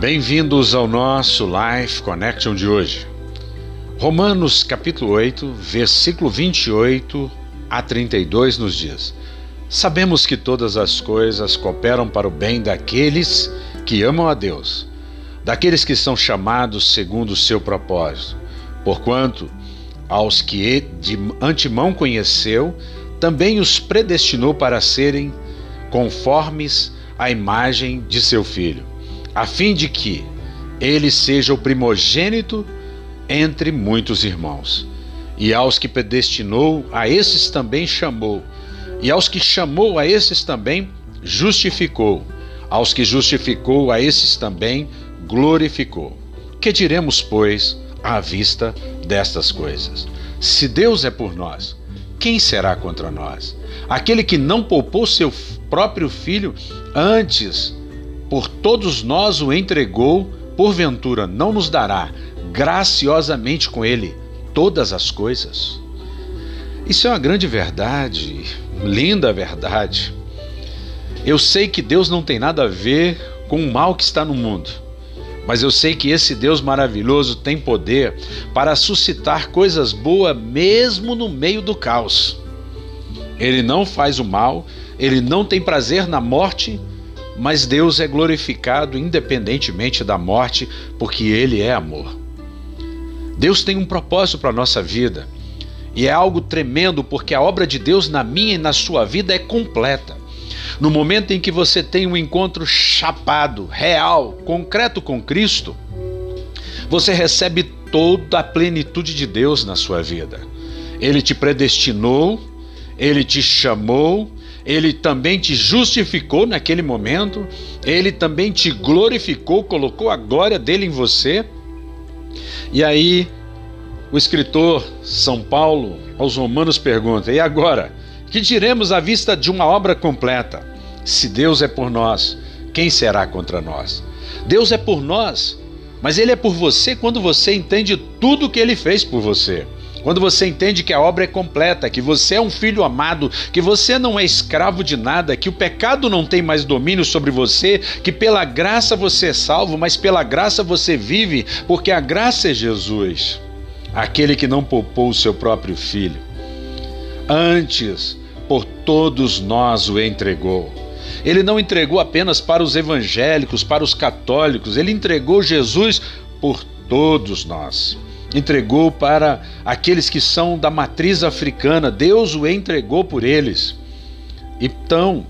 Bem-vindos ao nosso Life Connection de hoje. Romanos capítulo 8, versículo 28 a 32 nos diz: Sabemos que todas as coisas cooperam para o bem daqueles que amam a Deus, daqueles que são chamados segundo o seu propósito. Porquanto aos que de antemão conheceu, também os predestinou para serem conformes à imagem de seu filho a fim de que ele seja o primogênito entre muitos irmãos. E aos que predestinou, a esses também chamou. E aos que chamou, a esses também justificou. Aos que justificou, a esses também glorificou. Que diremos, pois, à vista destas coisas? Se Deus é por nós, quem será contra nós? Aquele que não poupou seu próprio filho, antes por todos nós o entregou, porventura não nos dará graciosamente com ele todas as coisas? Isso é uma grande verdade, linda verdade. Eu sei que Deus não tem nada a ver com o mal que está no mundo, mas eu sei que esse Deus maravilhoso tem poder para suscitar coisas boas mesmo no meio do caos. Ele não faz o mal, ele não tem prazer na morte mas Deus é glorificado independentemente da morte, porque Ele é amor. Deus tem um propósito para a nossa vida. E é algo tremendo, porque a obra de Deus na minha e na sua vida é completa. No momento em que você tem um encontro chapado, real, concreto com Cristo, você recebe toda a plenitude de Deus na sua vida. Ele te predestinou, ele te chamou, ele também te justificou naquele momento, ele também te glorificou, colocou a glória dele em você. E aí, o escritor São Paulo aos Romanos pergunta: e agora? Que diremos à vista de uma obra completa? Se Deus é por nós, quem será contra nós? Deus é por nós, mas Ele é por você quando você entende tudo o que Ele fez por você. Quando você entende que a obra é completa, que você é um filho amado, que você não é escravo de nada, que o pecado não tem mais domínio sobre você, que pela graça você é salvo, mas pela graça você vive, porque a graça é Jesus, aquele que não poupou o seu próprio filho. Antes, por todos nós o entregou. Ele não entregou apenas para os evangélicos, para os católicos, ele entregou Jesus por todos nós entregou para aqueles que são da matriz africana, Deus o entregou por eles. Então,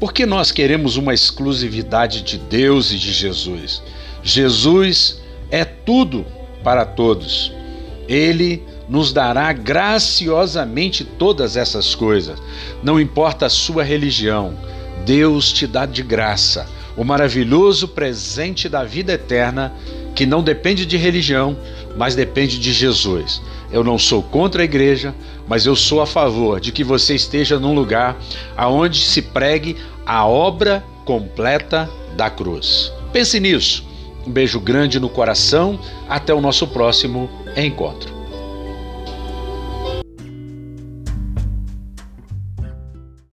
por que nós queremos uma exclusividade de Deus e de Jesus? Jesus é tudo para todos. Ele nos dará graciosamente todas essas coisas. Não importa a sua religião, Deus te dá de graça o maravilhoso presente da vida eterna que não depende de religião, mas depende de Jesus. Eu não sou contra a igreja, mas eu sou a favor de que você esteja num lugar aonde se pregue a obra completa da cruz. Pense nisso. Um beijo grande no coração. Até o nosso próximo encontro.